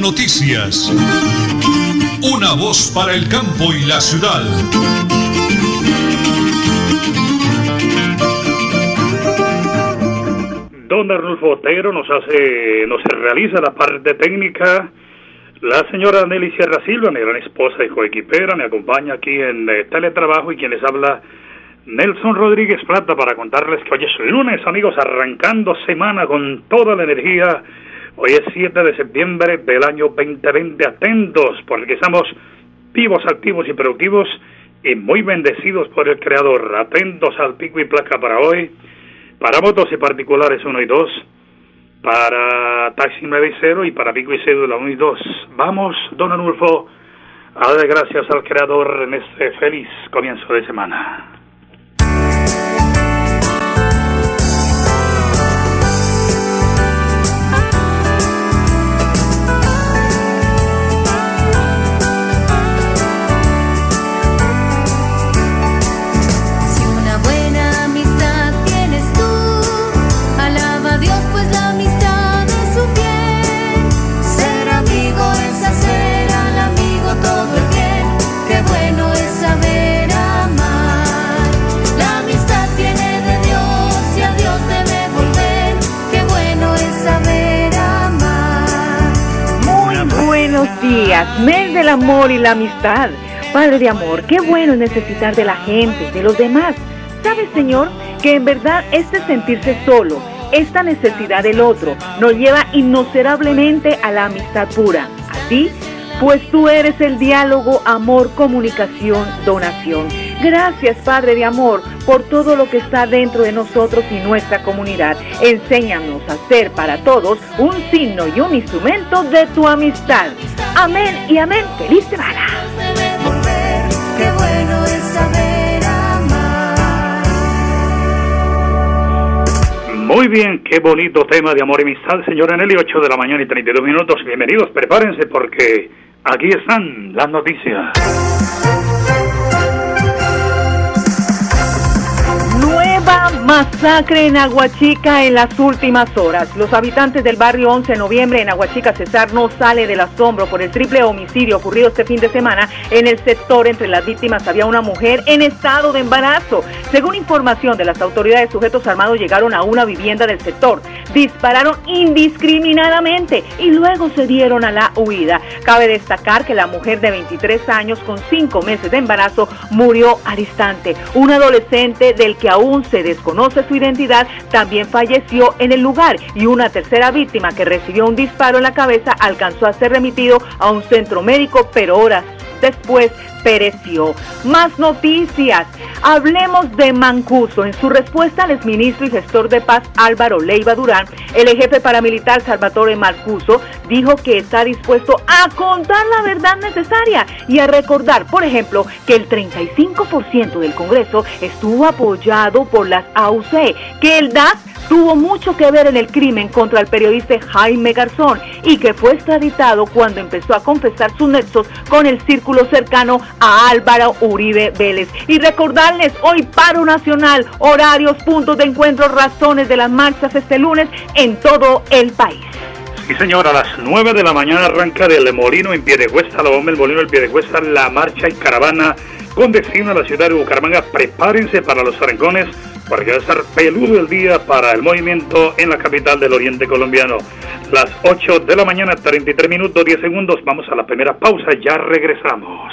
Noticias. Una voz para el campo y la ciudad. Don Arnulfo Otero nos hace, nos realiza la parte técnica. La señora Nelly Sierra Silva, mi gran esposa y coequipera, me acompaña aquí en eh, teletrabajo y quien les habla Nelson Rodríguez Plata para contarles que hoy es lunes, amigos, arrancando semana con toda la energía. Hoy es 7 de septiembre del año 2020. Atentos, porque estamos vivos, activos y productivos y muy bendecidos por el Creador. Atentos al pico y placa para hoy, para motos y particulares 1 y 2, para taxi 9 y 0 y para pico y cédula 1 y 2. Vamos, don Anulfo, a dar gracias al Creador en este feliz comienzo de semana. Mes del amor y la amistad. Padre de amor, qué bueno es necesitar de la gente, de los demás. ¿Sabes, Señor, que en verdad este sentirse solo, esta necesidad del otro, nos lleva inocerablemente a la amistad pura? A ti, pues tú eres el diálogo, amor, comunicación, donación. Gracias, Padre de amor, por todo lo que está dentro de nosotros y nuestra comunidad. Enséñanos a ser para todos un signo y un instrumento de tu amistad. Amén y amén. Feliz semana. Muy bien, qué bonito tema de amor y amistad, señora Nelly, 8 de la mañana y 32 minutos. Bienvenidos, prepárense porque aquí están las noticias. Masacre en Aguachica en las últimas horas. Los habitantes del barrio 11 de noviembre en Aguachica Cesar no sale del asombro por el triple homicidio ocurrido este fin de semana en el sector. Entre las víctimas había una mujer en estado de embarazo. Según información de las autoridades, sujetos armados llegaron a una vivienda del sector, dispararon indiscriminadamente y luego se dieron a la huida. Cabe destacar que la mujer de 23 años con 5 meses de embarazo murió al instante. Un adolescente del que aún se desconoce conoce su identidad, también falleció en el lugar y una tercera víctima que recibió un disparo en la cabeza alcanzó a ser remitido a un centro médico, pero horas después pereció. Más noticias. Hablemos de Mancuso. En su respuesta al exministro y gestor de paz Álvaro Leiva Durán, el jefe paramilitar Salvatore Mancuso dijo que está dispuesto a contar la verdad necesaria y a recordar, por ejemplo, que el 35% del Congreso estuvo apoyado por las AUC, que el DAS tuvo mucho que ver en el crimen contra el periodista Jaime Garzón y que fue extraditado cuando empezó a confesar sus nexos con el círculo cercano a Álvaro Uribe Vélez. Y recordarles hoy paro nacional, horarios, puntos de encuentro, razones de las marchas este lunes en todo el país. Sí, señora, a las 9 de la mañana arranca del Molino en Piedecuesta, la bomba el Molino del Piedecuesta, la marcha y caravana con destino a la ciudad de Bucaramanga. Prepárense para los arrancones porque va a estar peludo el día para el movimiento en la capital del oriente colombiano. Las 8 de la mañana, 33 minutos, 10 segundos. Vamos a la primera pausa, ya regresamos.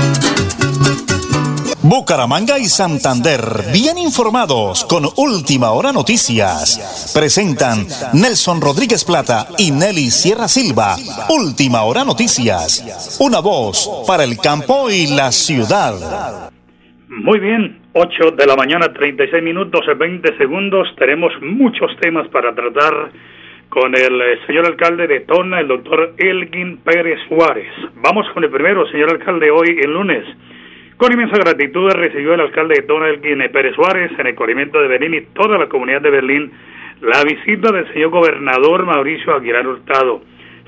Bucaramanga y Santander, bien informados con Última Hora Noticias. Presentan Nelson Rodríguez Plata y Nelly Sierra Silva. Última Hora Noticias. Una voz para el campo y la ciudad. Muy bien, 8 de la mañana, 36 minutos y 20 segundos. Tenemos muchos temas para tratar con el eh, señor alcalde de Tona, el doctor Elgin Pérez Juárez. Vamos con el primero, señor alcalde, hoy el lunes. Con inmensa gratitud recibió el alcalde de Tona, Elgin Pérez Suárez, en el corrimiento de Berlín y toda la comunidad de Berlín, la visita del señor gobernador Mauricio Aguilar Hurtado.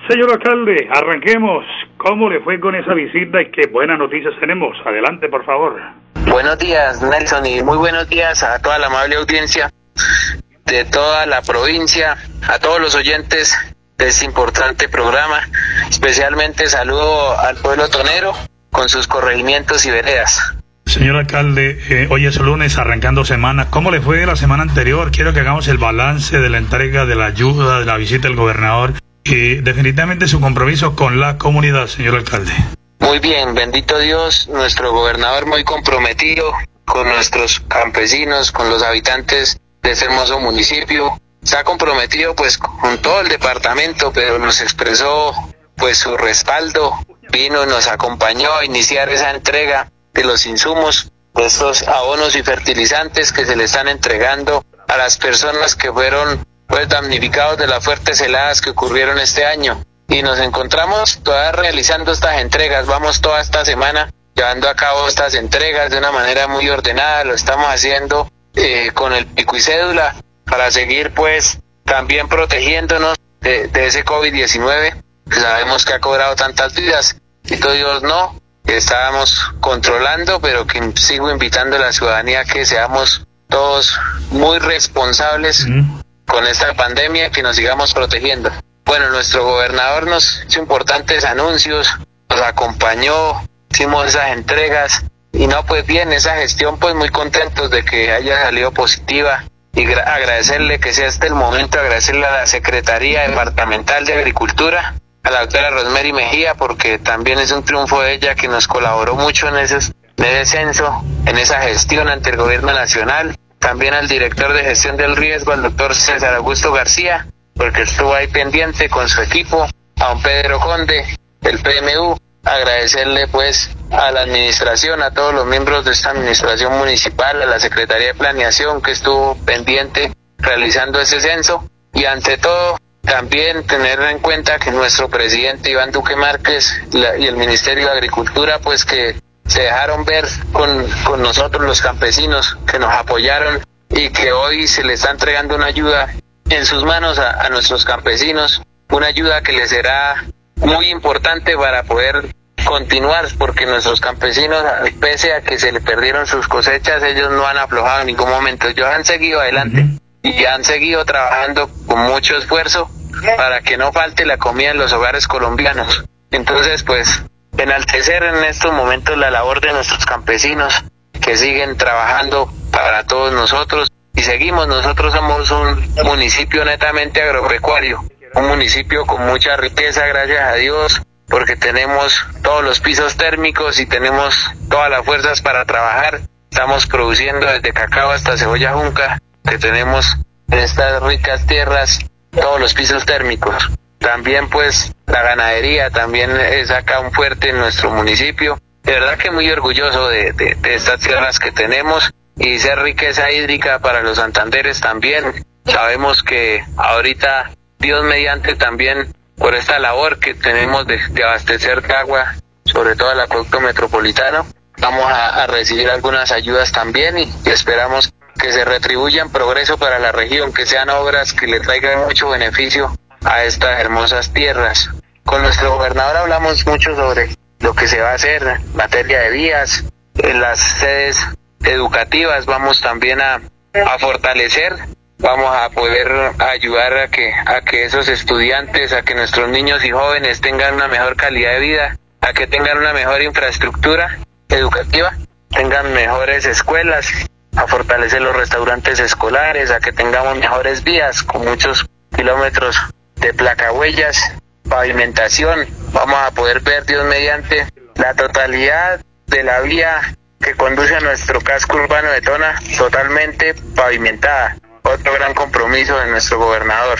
Señor alcalde, arranquemos. ¿Cómo le fue con esa visita y qué buenas noticias tenemos? Adelante, por favor. Buenos días, Nelson, y muy buenos días a toda la amable audiencia de toda la provincia, a todos los oyentes de este importante programa. Especialmente saludo al pueblo tonero con sus corregimientos y veredas. Señor alcalde, eh, hoy es lunes, arrancando semana. ¿Cómo le fue la semana anterior? Quiero que hagamos el balance de la entrega de la ayuda, de la visita del gobernador y definitivamente su compromiso con la comunidad, señor alcalde. Muy bien, bendito Dios, nuestro gobernador muy comprometido con nuestros campesinos, con los habitantes de este hermoso municipio. Se ha comprometido pues con todo el departamento, pero nos expresó pues su respaldo vino nos acompañó a iniciar esa entrega de los insumos, de estos abonos y fertilizantes que se le están entregando a las personas que fueron pues, damnificados de las fuertes heladas que ocurrieron este año. Y nos encontramos todavía realizando estas entregas, vamos toda esta semana llevando a cabo estas entregas de una manera muy ordenada, lo estamos haciendo eh, con el pico y cédula para seguir pues también protegiéndonos de, de ese COVID-19 que sabemos que ha cobrado tantas vidas Dios no, que estábamos controlando, pero que sigo invitando a la ciudadanía que seamos todos muy responsables con esta pandemia, que nos sigamos protegiendo. Bueno, nuestro gobernador nos hizo importantes anuncios, nos acompañó, hicimos esas entregas y no, pues bien, esa gestión, pues muy contentos de que haya salido positiva y agradecerle que sea este el momento, agradecerle a la Secretaría Departamental de Agricultura a la doctora Rosemary Mejía porque también es un triunfo de ella que nos colaboró mucho en ese, descenso, en esa gestión ante el gobierno nacional, también al director de gestión del riesgo, al doctor César Augusto García, porque estuvo ahí pendiente con su equipo, a un Pedro Conde, el PMU, agradecerle pues a la administración, a todos los miembros de esta administración municipal, a la Secretaría de Planeación que estuvo pendiente realizando ese censo y ante todo también tener en cuenta que nuestro presidente Iván Duque Márquez y el Ministerio de Agricultura, pues que se dejaron ver con, con nosotros los campesinos, que nos apoyaron y que hoy se le está entregando una ayuda en sus manos a, a nuestros campesinos, una ayuda que les será muy importante para poder continuar, porque nuestros campesinos, pese a que se le perdieron sus cosechas, ellos no han aflojado en ningún momento, ellos han seguido adelante y han seguido trabajando con mucho esfuerzo para que no falte la comida en los hogares colombianos. Entonces, pues, enaltecer en estos momentos la labor de nuestros campesinos que siguen trabajando para todos nosotros y seguimos. Nosotros somos un municipio netamente agropecuario, un municipio con mucha riqueza, gracias a Dios, porque tenemos todos los pisos térmicos y tenemos todas las fuerzas para trabajar. Estamos produciendo desde cacao hasta cebolla junca, que tenemos en estas ricas tierras todos los pisos térmicos. También pues la ganadería también es acá un fuerte en nuestro municipio. De verdad que muy orgulloso de, de, estas tierras que tenemos y ser riqueza hídrica para los santanderes también. Sabemos que ahorita Dios mediante también por esta labor que tenemos de, de abastecer de agua, sobre todo el acueducto metropolitano, vamos a, recibir algunas ayudas también y esperamos que se retribuyan progreso para la región, que sean obras que le traigan mucho beneficio a estas hermosas tierras. Con nuestro gobernador hablamos mucho sobre lo que se va a hacer en materia de vías, en las sedes educativas vamos también a, a fortalecer, vamos a poder ayudar a que, a que esos estudiantes, a que nuestros niños y jóvenes tengan una mejor calidad de vida, a que tengan una mejor infraestructura educativa, tengan mejores escuelas, a fortalecer los restaurantes escolares, a que tengamos mejores vías con muchos kilómetros de placahuellas, pavimentación, vamos a poder ver Dios mediante la totalidad de la vía que conduce a nuestro casco urbano de Tona totalmente pavimentada. Otro gran compromiso de nuestro gobernador.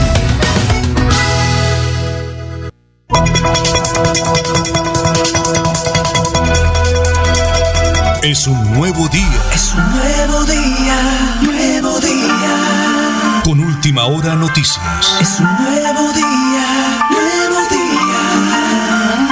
Es un nuevo día. Es un nuevo día, nuevo día. Con última hora noticias. Es un nuevo día, nuevo día.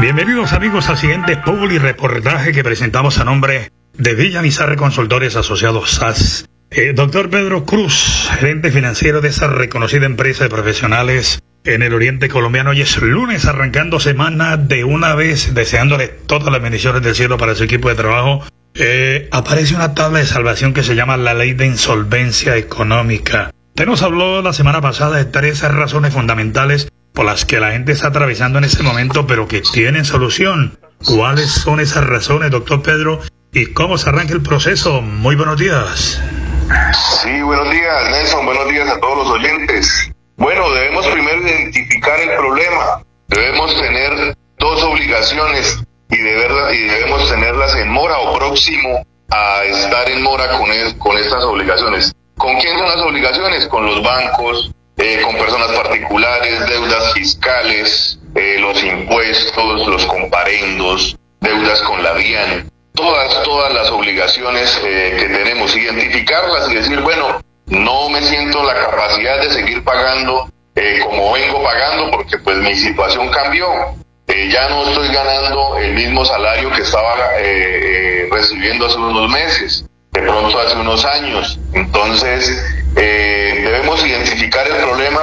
Bienvenidos amigos al siguiente publi reportaje que presentamos a nombre de Villa Nizarre Consultores Asociados SAS. Eh, doctor Pedro Cruz, gerente financiero de esa reconocida empresa de profesionales en el oriente colombiano. Hoy es lunes, arrancando semana de una vez, deseándole todas las bendiciones del cielo para su equipo de trabajo. Eh, aparece una tabla de salvación que se llama la ley de insolvencia económica. Usted nos habló la semana pasada de tres razones fundamentales por las que la gente está atravesando en ese momento, pero que tienen solución. ¿Cuáles son esas razones, doctor Pedro? ¿Y cómo se arranca el proceso? Muy buenos días. Sí, buenos días, Nelson. Buenos días a todos los oyentes. Bueno, debemos primero identificar el problema. Debemos tener dos obligaciones y, deberla, y debemos tenerlas en mora o próximo a estar en mora con, estas obligaciones. ¿Con quién son las obligaciones? Con los bancos, eh, con personas particulares, deudas fiscales, eh, los impuestos, los comparendos, deudas con la DIAN. Todas, todas las obligaciones eh, que tenemos, identificarlas y decir, bueno, no me siento la capacidad de seguir pagando eh, como vengo pagando porque pues mi situación cambió. Eh, ya no estoy ganando el mismo salario que estaba eh, recibiendo hace unos meses. de pronto hace unos años. Entonces, eh, debemos identificar el problema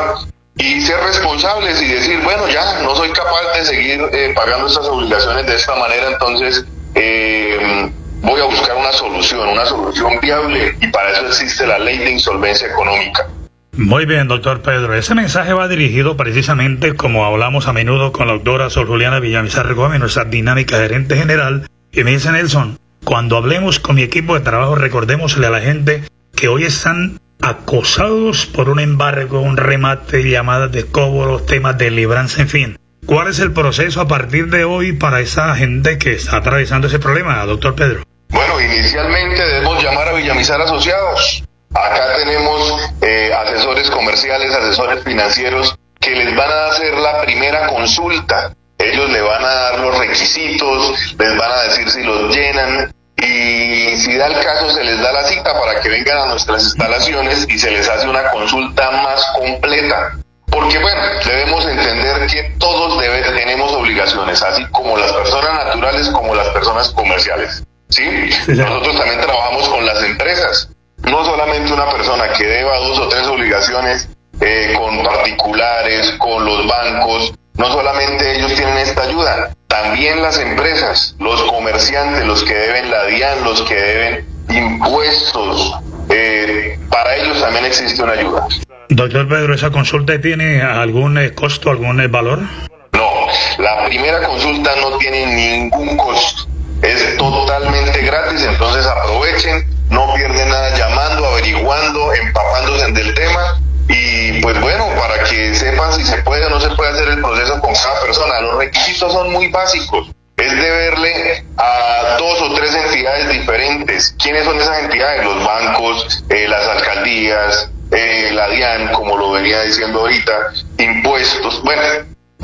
y ser responsables y decir, bueno, ya no soy capaz de seguir eh, pagando estas obligaciones de esta manera, entonces eh, voy a buscar una solución, una solución viable y para eso existe la ley de insolvencia económica. Muy bien, doctor Pedro. Ese mensaje va dirigido precisamente, como hablamos a menudo con la doctora Sol Juliana Villamizar Gómez, nuestra dinámica gerente general, y me dice Nelson, cuando hablemos con mi equipo de trabajo, recordémosle a la gente que hoy están acosados por un embargo, un remate, llamadas de cobro, temas de libranza, en fin. ¿Cuál es el proceso a partir de hoy para esa gente que está atravesando ese problema, doctor Pedro? Bueno, inicialmente debemos llamar a Villamizar Asociados. Acá tenemos eh, asesores comerciales, asesores financieros que les van a hacer la primera consulta. Ellos le van a dar los requisitos, les van a decir si los llenan y si da el caso se les da la cita para que vengan a nuestras instalaciones y se les hace una consulta más completa. Porque bueno, debemos entender que todos tenemos obligaciones, así como las personas naturales como las personas comerciales. ¿Sí? Nosotros también trabajamos con las empresas. No solamente una persona que deba dos o tres obligaciones eh, con particulares, con los bancos, no solamente ellos tienen esta ayuda, también las empresas, los comerciantes, los que deben la DIAN, los que deben impuestos, eh, para ellos también existe una ayuda. Doctor Pedro, ¿esa consulta tiene algún eh, costo, algún valor? No, la primera consulta no tiene ningún costo es totalmente gratis, entonces aprovechen, no pierden nada llamando, averiguando, empapándose del tema y pues bueno, para que sepan si se puede o no se puede hacer el proceso con cada persona. Los requisitos son muy básicos. Es deberle a dos o tres entidades diferentes. ¿Quiénes son esas entidades? Los bancos, eh, las alcaldías, eh, la DIAN, como lo venía diciendo ahorita, impuestos. Bueno,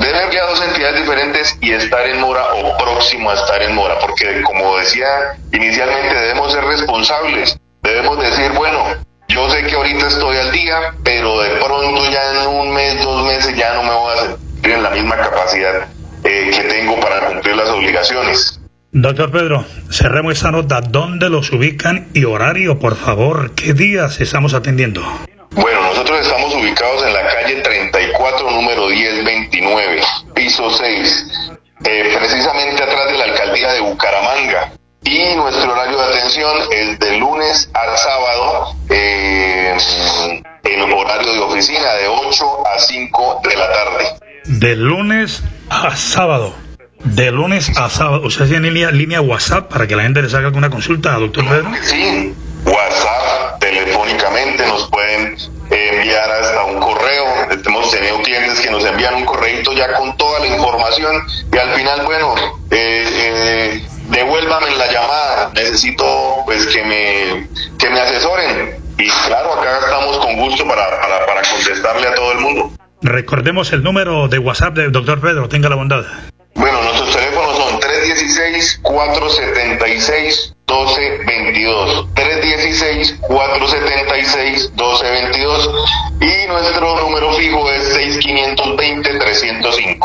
Deben a dos entidades diferentes y estar en mora o próximo a estar en mora, porque como decía inicialmente debemos ser responsables, debemos decir, bueno, yo sé que ahorita estoy al día, pero de pronto ya en un mes, dos meses ya no me voy a sentir en la misma capacidad eh, que tengo para cumplir las obligaciones. Doctor Pedro, cerremos esa nota. ¿Dónde los ubican y horario, por favor? ¿Qué días estamos atendiendo? Bueno, nosotros estamos ubicados en la calle 34, número 1029, piso 6, eh, precisamente atrás de la alcaldía de Bucaramanga. Y nuestro horario de atención es de lunes al sábado, eh, en horario de oficina de 8 a 5 de la tarde. De lunes a sábado. De lunes a sábado. O sea, tiene línea, línea WhatsApp para que la gente les haga alguna consulta, doctor Pedro. Sí, WhatsApp, nos pueden enviar hasta un correo. Hemos tenido clientes que nos envían un correito ya con toda la información y al final, bueno, eh, eh, devuélvame la llamada, necesito pues que me, que me asesoren. Y claro, acá estamos con gusto para, para, para contestarle a todo el mundo. Recordemos el número de WhatsApp del doctor Pedro, tenga la bondad. Bueno, nuestros teléfonos son 316-476 1222. 316-476-1222. Y nuestro número fijo es 6520-305.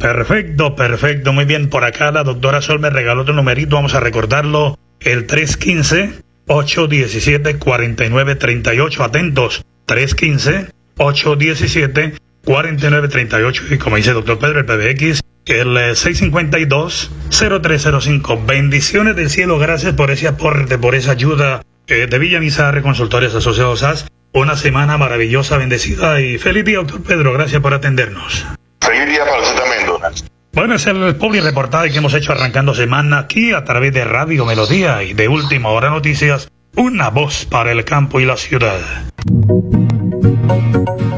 Perfecto, perfecto. Muy bien. Por acá la doctora Sol me regaló otro numerito. Vamos a recordarlo. El 315-817-4938. Atentos. 315-817-4938. Y como dice el doctor Pedro, el PBX el 652-0305. Eh, Bendiciones del cielo, gracias por ese aporte, por esa ayuda eh, de Villa Mizarre, Consultores Asociados. Una semana maravillosa, bendecida y feliz día, doctor Pedro. Gracias por atendernos. Feliz día para usted también, Donald. Bueno, es el pobre reportaje que hemos hecho arrancando semana aquí a través de Radio Melodía y de Última Hora Noticias. Una voz para el campo y la ciudad.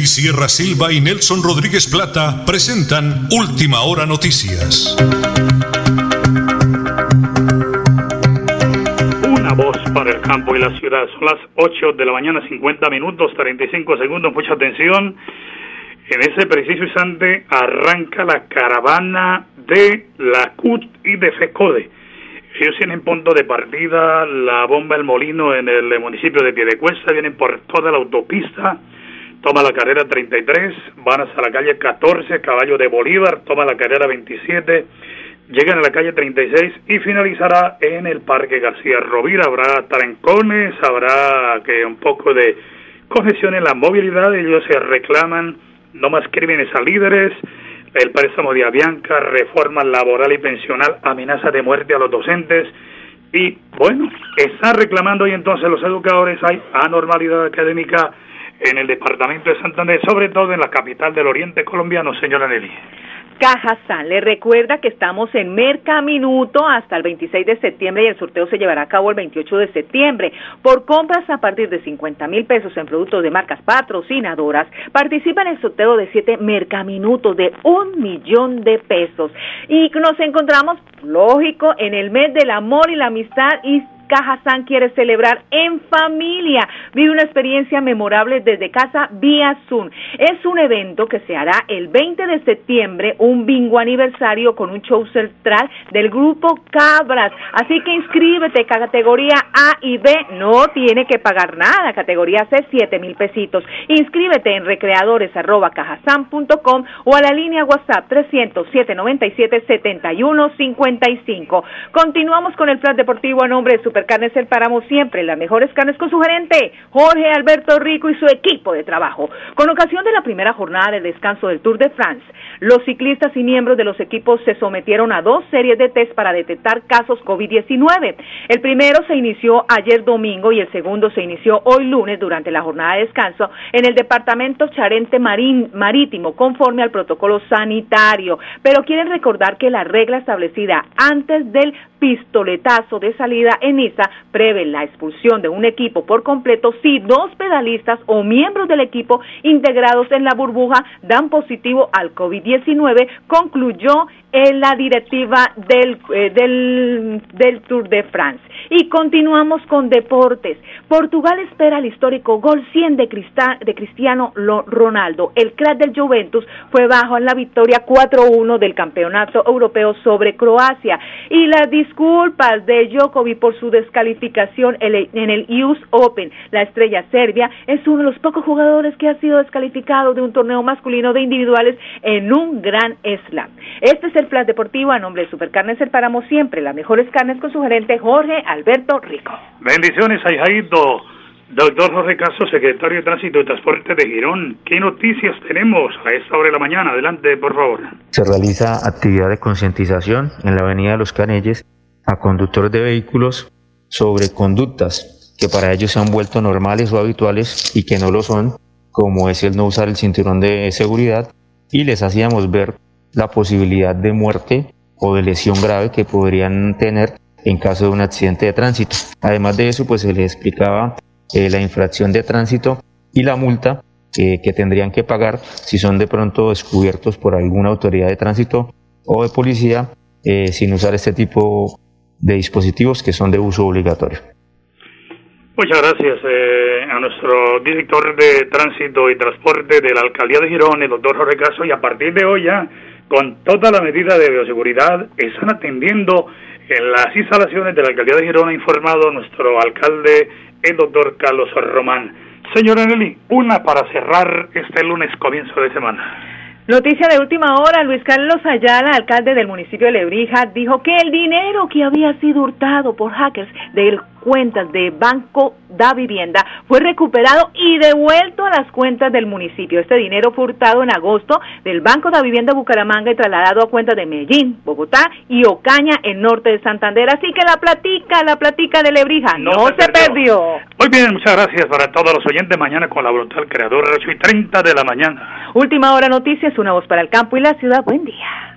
Nelly Sierra Silva y Nelson Rodríguez Plata presentan Última Hora Noticias. Una voz para el campo y la ciudad. Son las 8 de la mañana, 50 minutos, 35 segundos. Mucha atención. En ese preciso instante arranca la caravana de la CUT y de FECODE. Ellos tienen punto de partida, la bomba El Molino en el municipio de Piedecuesta, vienen por toda la autopista toma la carrera 33, van hasta la calle 14, Caballo de Bolívar, toma la carrera 27, llegan a la calle 36 y finalizará en el Parque García Rovira. Habrá trancones, habrá que un poco de congestión en la movilidad, ellos se reclaman no más crímenes a líderes, el préstamo de Avianca, reforma laboral y pensional, amenaza de muerte a los docentes. Y bueno, están reclamando y entonces los educadores hay anormalidad académica en el departamento de Santander, sobre todo en la capital del oriente colombiano, señora Nelly. Cajazán le recuerda que estamos en Mercaminuto hasta el 26 de septiembre y el sorteo se llevará a cabo el 28 de septiembre. Por compras a partir de 50 mil pesos en productos de marcas patrocinadoras, participa en el sorteo de 7 Mercaminutos de un millón de pesos. Y nos encontramos, lógico, en el mes del amor y la amistad y Cajazán quiere celebrar en familia. Vive una experiencia memorable desde casa vía Zoom. Es un evento que se hará el 20 de septiembre, un bingo aniversario con un show central del grupo Cabras. Así que inscríbete, categoría A y B, no tiene que pagar nada. Categoría C, 7 mil pesitos. Inscríbete en recreadores.cajazán.com o a la línea WhatsApp 300 797 7155. Continuamos con el plan deportivo a nombre de Super Carnes El Páramo siempre, las mejores carnes con su gerente, Jorge Alberto Rico y su equipo de trabajo. Con ocasión de la primera jornada de descanso del Tour de France, los ciclistas y miembros de los equipos se sometieron a dos series de test para detectar casos COVID-19. El primero se inició ayer domingo y el segundo se inició hoy lunes durante la jornada de descanso en el departamento Charente Marín, Marítimo, conforme al protocolo sanitario. Pero quieren recordar que la regla establecida antes del pistoletazo de salida en Niza prevé la expulsión de un equipo por completo si dos pedalistas o miembros del equipo integrados en la burbuja dan positivo al COVID-19, concluyó en la directiva del, eh, del, del Tour de France. Y continuamos con deportes. Portugal espera el histórico gol 100 de, de Cristiano Ronaldo. El crack del Juventus fue bajo en la victoria 4-1 del Campeonato Europeo sobre Croacia. Y las disculpas de Djokovic por su descalificación en el US Open. La estrella serbia es uno de los pocos jugadores que ha sido descalificado de un torneo masculino de individuales en un gran slam. Este es el plan deportivo a nombre de Supercarnes El Páramo siempre, las mejores carnes con su gerente Jorge Alberto Rico. Bendiciones, Aijaito. Doctor Jorge Caso, secretario de Tránsito y Transporte de Girón. ¿Qué noticias tenemos a esta hora de la mañana? Adelante, por favor. Se realiza actividad de concientización en la Avenida de los Canelles a conductores de vehículos sobre conductas que para ellos se han vuelto normales o habituales y que no lo son, como es el no usar el cinturón de seguridad, y les hacíamos ver la posibilidad de muerte o de lesión grave que podrían tener en caso de un accidente de tránsito. Además de eso, pues se les explicaba eh, la infracción de tránsito y la multa que tendrían que pagar si son de pronto descubiertos por alguna autoridad de tránsito o de policía eh, sin usar este tipo de dispositivos que son de uso obligatorio. Muchas gracias eh, a nuestro director de tránsito y transporte de la alcaldía de Girón, el doctor Jorge Caso, y a partir de hoy ya, con toda la medida de bioseguridad, están atendiendo en las instalaciones de la alcaldía de Girón, ha informado nuestro alcalde, el doctor Carlos Román. Señora Nelly, una para cerrar este lunes comienzo de semana. Noticia de última hora, Luis Carlos Ayala, alcalde del municipio de Lebrija, dijo que el dinero que había sido hurtado por hackers del cuentas de Banco da Vivienda fue recuperado y devuelto a las cuentas del municipio. Este dinero fue hurtado en agosto del Banco da Vivienda Bucaramanga y trasladado a cuentas de Medellín, Bogotá y Ocaña, en norte de Santander. Así que la platica, la platica de Lebrija no, se, perdió. Muy bien, muchas gracias para todos los oyentes. Mañana con la voluntad del creador, 8 y 30 de la mañana. Última hora noticias, una voz para el campo y la ciudad. Buen día.